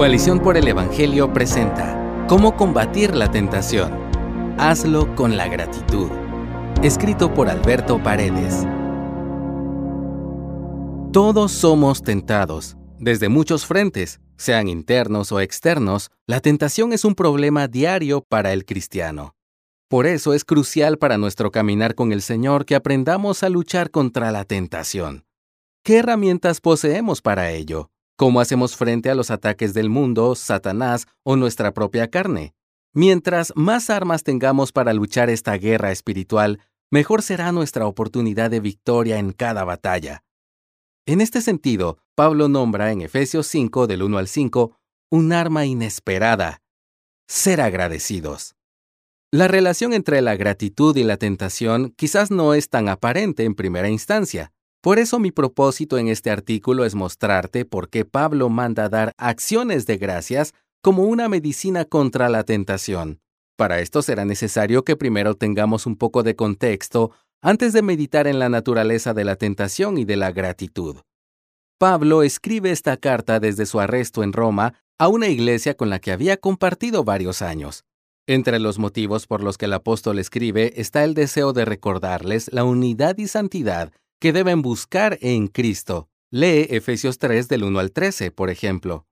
Coalición por el Evangelio presenta Cómo combatir la tentación. Hazlo con la gratitud. Escrito por Alberto Paredes. Todos somos tentados, desde muchos frentes, sean internos o externos, la tentación es un problema diario para el cristiano. Por eso es crucial para nuestro caminar con el Señor que aprendamos a luchar contra la tentación. ¿Qué herramientas poseemos para ello? ¿Cómo hacemos frente a los ataques del mundo, Satanás o nuestra propia carne? Mientras más armas tengamos para luchar esta guerra espiritual, mejor será nuestra oportunidad de victoria en cada batalla. En este sentido, Pablo nombra en Efesios 5 del 1 al 5 un arma inesperada, ser agradecidos. La relación entre la gratitud y la tentación quizás no es tan aparente en primera instancia, por eso mi propósito en este artículo es mostrarte por qué Pablo manda dar acciones de gracias como una medicina contra la tentación. Para esto será necesario que primero tengamos un poco de contexto antes de meditar en la naturaleza de la tentación y de la gratitud. Pablo escribe esta carta desde su arresto en Roma a una iglesia con la que había compartido varios años. Entre los motivos por los que el apóstol escribe está el deseo de recordarles la unidad y santidad que deben buscar en Cristo. Lee Efesios 3 del 1 al 13, por ejemplo.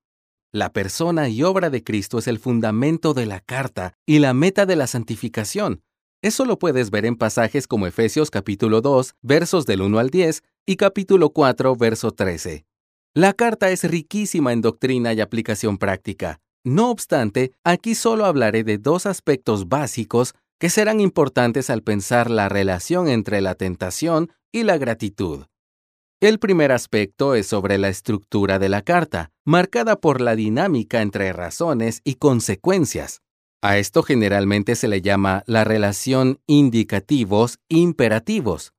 La persona y obra de Cristo es el fundamento de la carta y la meta de la santificación. Eso lo puedes ver en pasajes como Efesios capítulo 2, versos del 1 al 10 y capítulo 4, verso 13. La carta es riquísima en doctrina y aplicación práctica. No obstante, aquí solo hablaré de dos aspectos básicos que serán importantes al pensar la relación entre la tentación y la gratitud. El primer aspecto es sobre la estructura de la carta, marcada por la dinámica entre razones y consecuencias. A esto generalmente se le llama la relación indicativos-imperativos.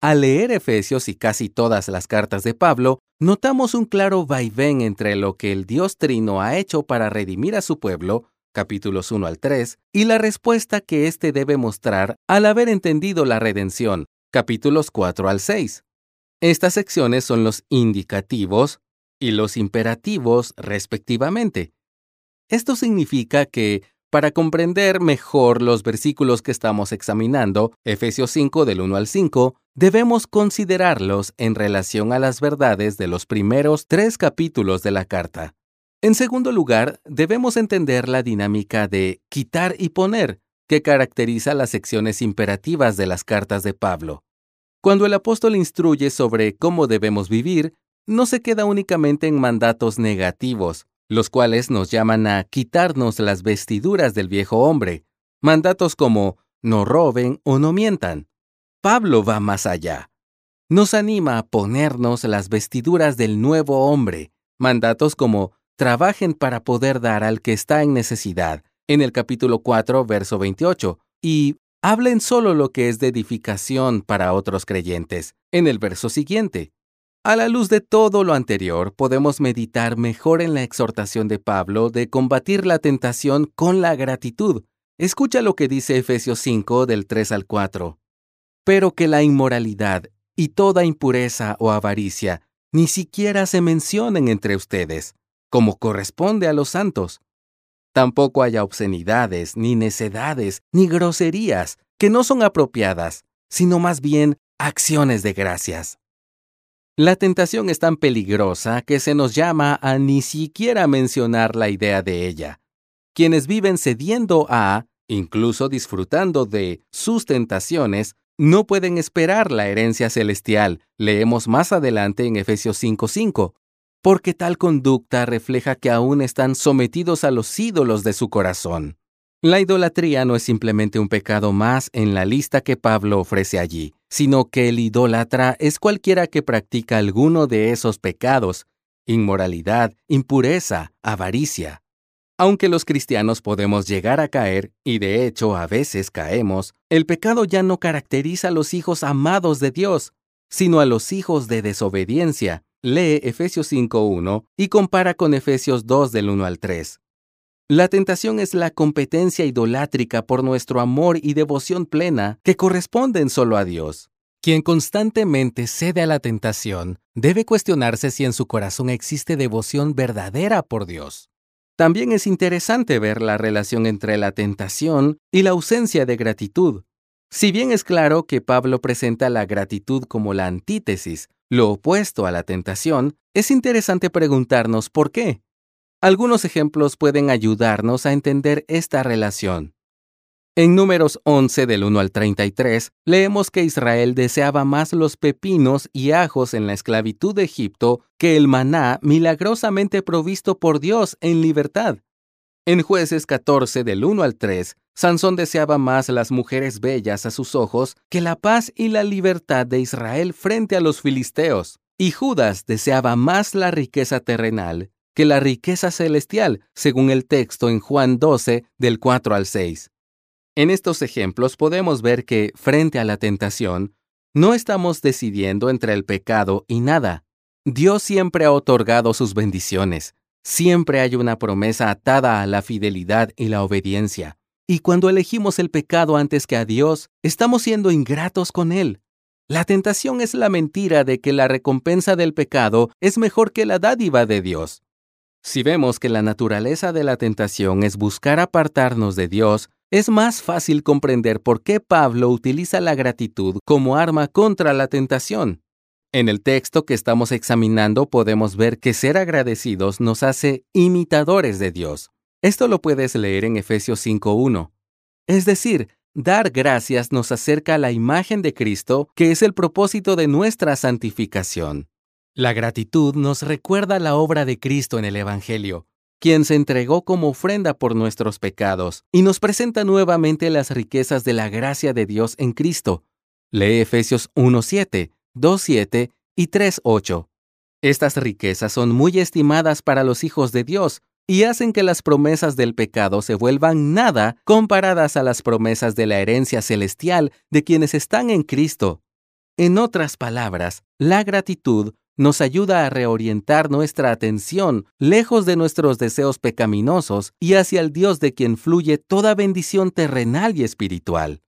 Al leer Efesios y casi todas las cartas de Pablo, notamos un claro vaivén entre lo que el Dios Trino ha hecho para redimir a su pueblo, capítulos 1 al 3, y la respuesta que éste debe mostrar al haber entendido la redención, capítulos 4 al 6. Estas secciones son los indicativos y los imperativos respectivamente. Esto significa que, para comprender mejor los versículos que estamos examinando, Efesios 5 del 1 al 5, debemos considerarlos en relación a las verdades de los primeros tres capítulos de la carta. En segundo lugar, debemos entender la dinámica de quitar y poner, que caracteriza las secciones imperativas de las cartas de Pablo. Cuando el apóstol instruye sobre cómo debemos vivir, no se queda únicamente en mandatos negativos, los cuales nos llaman a quitarnos las vestiduras del viejo hombre, mandatos como no roben o no mientan. Pablo va más allá. Nos anima a ponernos las vestiduras del nuevo hombre, mandatos como trabajen para poder dar al que está en necesidad, en el capítulo 4, verso 28, y hablen solo lo que es de edificación para otros creyentes, en el verso siguiente. A la luz de todo lo anterior, podemos meditar mejor en la exhortación de Pablo de combatir la tentación con la gratitud. Escucha lo que dice Efesios 5 del 3 al 4. Pero que la inmoralidad y toda impureza o avaricia ni siquiera se mencionen entre ustedes, como corresponde a los santos Tampoco haya obscenidades, ni necedades, ni groserías, que no son apropiadas, sino más bien acciones de gracias. La tentación es tan peligrosa que se nos llama a ni siquiera mencionar la idea de ella. Quienes viven cediendo a, incluso disfrutando de, sus tentaciones, no pueden esperar la herencia celestial. Leemos más adelante en Efesios 5:5 porque tal conducta refleja que aún están sometidos a los ídolos de su corazón. La idolatría no es simplemente un pecado más en la lista que Pablo ofrece allí, sino que el idólatra es cualquiera que practica alguno de esos pecados, inmoralidad, impureza, avaricia. Aunque los cristianos podemos llegar a caer, y de hecho a veces caemos, el pecado ya no caracteriza a los hijos amados de Dios, sino a los hijos de desobediencia, Lee Efesios 5.1 y compara con Efesios 2 del 1 al 3. La tentación es la competencia idolátrica por nuestro amor y devoción plena que corresponden solo a Dios. Quien constantemente cede a la tentación debe cuestionarse si en su corazón existe devoción verdadera por Dios. También es interesante ver la relación entre la tentación y la ausencia de gratitud. Si bien es claro que Pablo presenta la gratitud como la antítesis, lo opuesto a la tentación, es interesante preguntarnos por qué. Algunos ejemplos pueden ayudarnos a entender esta relación. En números 11 del 1 al 33, leemos que Israel deseaba más los pepinos y ajos en la esclavitud de Egipto que el maná milagrosamente provisto por Dios en libertad. En jueces 14 del 1 al 3, Sansón deseaba más las mujeres bellas a sus ojos que la paz y la libertad de Israel frente a los filisteos. Y Judas deseaba más la riqueza terrenal que la riqueza celestial, según el texto en Juan 12 del 4 al 6. En estos ejemplos podemos ver que, frente a la tentación, no estamos decidiendo entre el pecado y nada. Dios siempre ha otorgado sus bendiciones. Siempre hay una promesa atada a la fidelidad y la obediencia. Y cuando elegimos el pecado antes que a Dios, estamos siendo ingratos con Él. La tentación es la mentira de que la recompensa del pecado es mejor que la dádiva de Dios. Si vemos que la naturaleza de la tentación es buscar apartarnos de Dios, es más fácil comprender por qué Pablo utiliza la gratitud como arma contra la tentación. En el texto que estamos examinando podemos ver que ser agradecidos nos hace imitadores de Dios. Esto lo puedes leer en Efesios 5.1. Es decir, dar gracias nos acerca a la imagen de Cristo, que es el propósito de nuestra santificación. La gratitud nos recuerda la obra de Cristo en el Evangelio, quien se entregó como ofrenda por nuestros pecados, y nos presenta nuevamente las riquezas de la gracia de Dios en Cristo. Lee Efesios 1.7, 2.7 y 3.8. Estas riquezas son muy estimadas para los hijos de Dios y hacen que las promesas del pecado se vuelvan nada comparadas a las promesas de la herencia celestial de quienes están en Cristo. En otras palabras, la gratitud nos ayuda a reorientar nuestra atención lejos de nuestros deseos pecaminosos y hacia el Dios de quien fluye toda bendición terrenal y espiritual.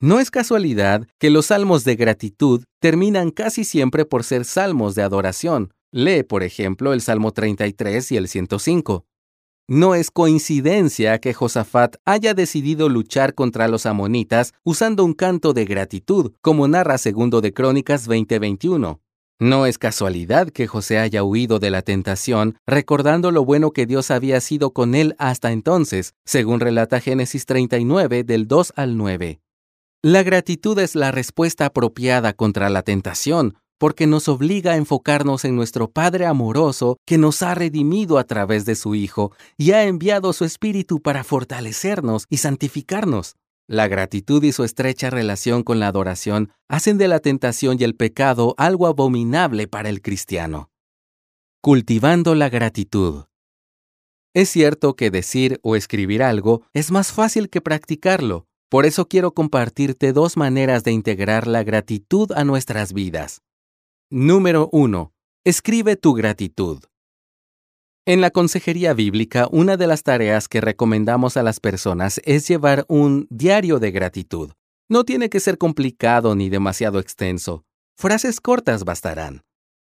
No es casualidad que los salmos de gratitud terminan casi siempre por ser salmos de adoración. Lee, por ejemplo, el Salmo 33 y el 105. No es coincidencia que Josafat haya decidido luchar contra los amonitas usando un canto de gratitud, como narra segundo de Crónicas 2021. No es casualidad que José haya huido de la tentación, recordando lo bueno que Dios había sido con él hasta entonces, según relata Génesis 39 del 2 al 9. La gratitud es la respuesta apropiada contra la tentación, porque nos obliga a enfocarnos en nuestro Padre amoroso que nos ha redimido a través de su Hijo y ha enviado su Espíritu para fortalecernos y santificarnos. La gratitud y su estrecha relación con la adoración hacen de la tentación y el pecado algo abominable para el cristiano. Cultivando la gratitud. Es cierto que decir o escribir algo es más fácil que practicarlo, por eso quiero compartirte dos maneras de integrar la gratitud a nuestras vidas. Número 1. Escribe tu gratitud. En la consejería bíblica, una de las tareas que recomendamos a las personas es llevar un diario de gratitud. No tiene que ser complicado ni demasiado extenso. Frases cortas bastarán.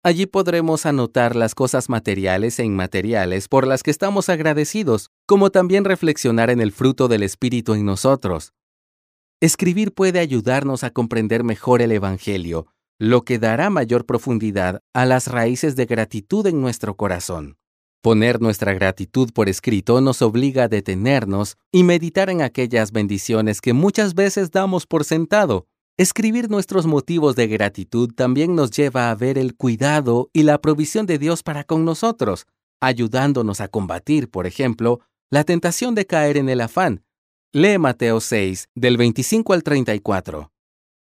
Allí podremos anotar las cosas materiales e inmateriales por las que estamos agradecidos, como también reflexionar en el fruto del Espíritu en nosotros. Escribir puede ayudarnos a comprender mejor el Evangelio, lo que dará mayor profundidad a las raíces de gratitud en nuestro corazón. Poner nuestra gratitud por escrito nos obliga a detenernos y meditar en aquellas bendiciones que muchas veces damos por sentado. Escribir nuestros motivos de gratitud también nos lleva a ver el cuidado y la provisión de Dios para con nosotros, ayudándonos a combatir, por ejemplo, la tentación de caer en el afán. Lee Mateo 6, del 25 al 34.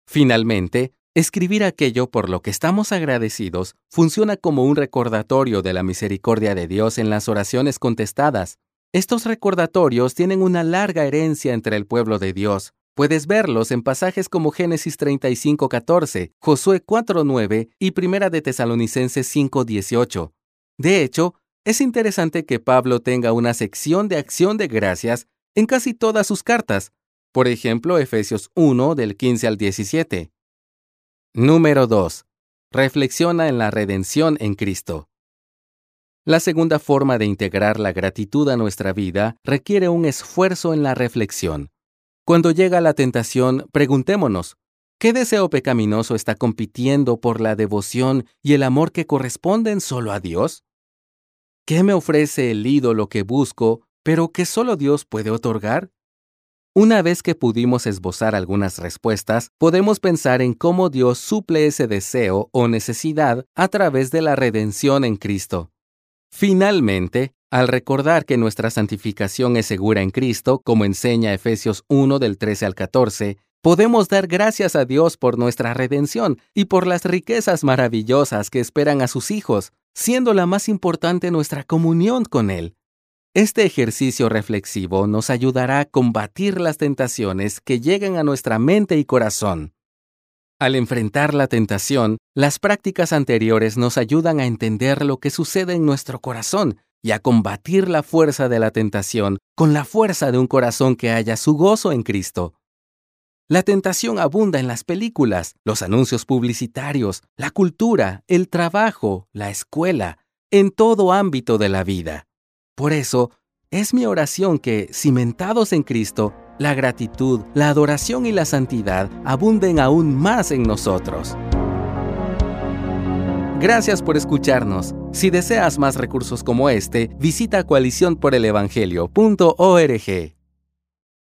Finalmente, Escribir aquello por lo que estamos agradecidos funciona como un recordatorio de la misericordia de Dios en las oraciones contestadas. Estos recordatorios tienen una larga herencia entre el pueblo de Dios. Puedes verlos en pasajes como Génesis 35:14, Josué 4:9 y Primera de Tesalonicenses 5:18. De hecho, es interesante que Pablo tenga una sección de acción de gracias en casi todas sus cartas. Por ejemplo, Efesios 1 del 15 al 17. Número 2. Reflexiona en la redención en Cristo. La segunda forma de integrar la gratitud a nuestra vida requiere un esfuerzo en la reflexión. Cuando llega la tentación, preguntémonos, ¿qué deseo pecaminoso está compitiendo por la devoción y el amor que corresponden solo a Dios? ¿Qué me ofrece el ídolo que busco, pero que solo Dios puede otorgar? Una vez que pudimos esbozar algunas respuestas, podemos pensar en cómo Dios suple ese deseo o necesidad a través de la redención en Cristo. Finalmente, al recordar que nuestra santificación es segura en Cristo, como enseña Efesios 1 del 13 al 14, podemos dar gracias a Dios por nuestra redención y por las riquezas maravillosas que esperan a sus hijos, siendo la más importante nuestra comunión con Él. Este ejercicio reflexivo nos ayudará a combatir las tentaciones que llegan a nuestra mente y corazón. Al enfrentar la tentación, las prácticas anteriores nos ayudan a entender lo que sucede en nuestro corazón y a combatir la fuerza de la tentación con la fuerza de un corazón que haya su gozo en Cristo. La tentación abunda en las películas, los anuncios publicitarios, la cultura, el trabajo, la escuela, en todo ámbito de la vida. Por eso, es mi oración que, cimentados en Cristo, la gratitud, la adoración y la santidad abunden aún más en nosotros. Gracias por escucharnos. Si deseas más recursos como este, visita coaliciónporelevangelio.org.